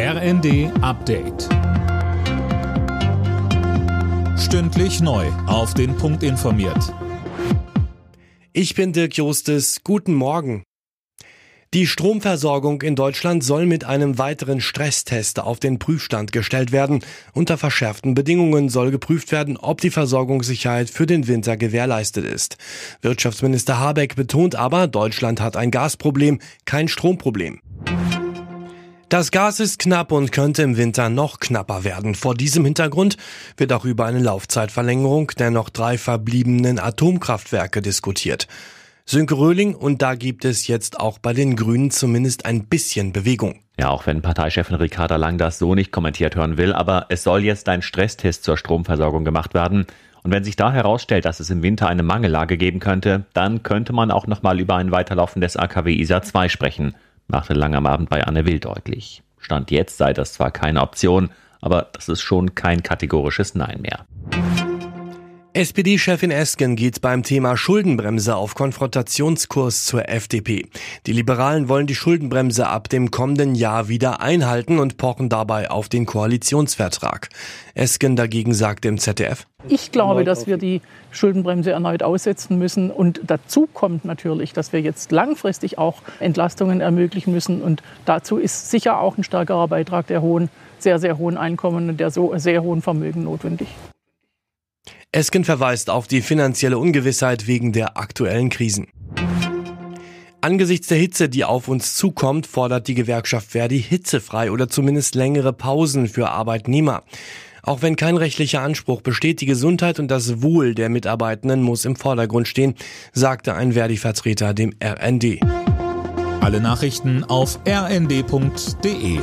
RND Update. Stündlich neu. Auf den Punkt informiert. Ich bin Dirk Jostes. Guten Morgen. Die Stromversorgung in Deutschland soll mit einem weiteren Stresstest auf den Prüfstand gestellt werden. Unter verschärften Bedingungen soll geprüft werden, ob die Versorgungssicherheit für den Winter gewährleistet ist. Wirtschaftsminister Habeck betont aber, Deutschland hat ein Gasproblem, kein Stromproblem. Das Gas ist knapp und könnte im Winter noch knapper werden. Vor diesem Hintergrund wird auch über eine Laufzeitverlängerung der noch drei verbliebenen Atomkraftwerke diskutiert. Sönke Röhling und da gibt es jetzt auch bei den Grünen zumindest ein bisschen Bewegung. Ja, auch wenn Parteichefin Ricarda Lang das so nicht kommentiert hören will, aber es soll jetzt ein Stresstest zur Stromversorgung gemacht werden. Und wenn sich da herausstellt, dass es im Winter eine Mangellage geben könnte, dann könnte man auch nochmal über ein Weiterlaufen des AKW ISA 2 sprechen machte lang am Abend bei Anne Will deutlich. Stand jetzt sei das zwar keine Option, aber das ist schon kein kategorisches Nein mehr. SPD-Chefin Esken geht beim Thema Schuldenbremse auf Konfrontationskurs zur FDP. Die Liberalen wollen die Schuldenbremse ab dem kommenden Jahr wieder einhalten und pochen dabei auf den Koalitionsvertrag. Esken dagegen sagt im ZDF. Ich glaube, dass wir die Schuldenbremse erneut aussetzen müssen. Und dazu kommt natürlich, dass wir jetzt langfristig auch Entlastungen ermöglichen müssen. Und dazu ist sicher auch ein stärkerer Beitrag der hohen, sehr, sehr hohen Einkommen und der so sehr hohen Vermögen notwendig. Esken verweist auf die finanzielle Ungewissheit wegen der aktuellen Krisen. Angesichts der Hitze, die auf uns zukommt, fordert die Gewerkschaft Verdi hitzefrei oder zumindest längere Pausen für Arbeitnehmer. Auch wenn kein rechtlicher Anspruch besteht, die Gesundheit und das Wohl der Mitarbeitenden muss im Vordergrund stehen, sagte ein Verdi-Vertreter dem RND. Alle Nachrichten auf rnd.de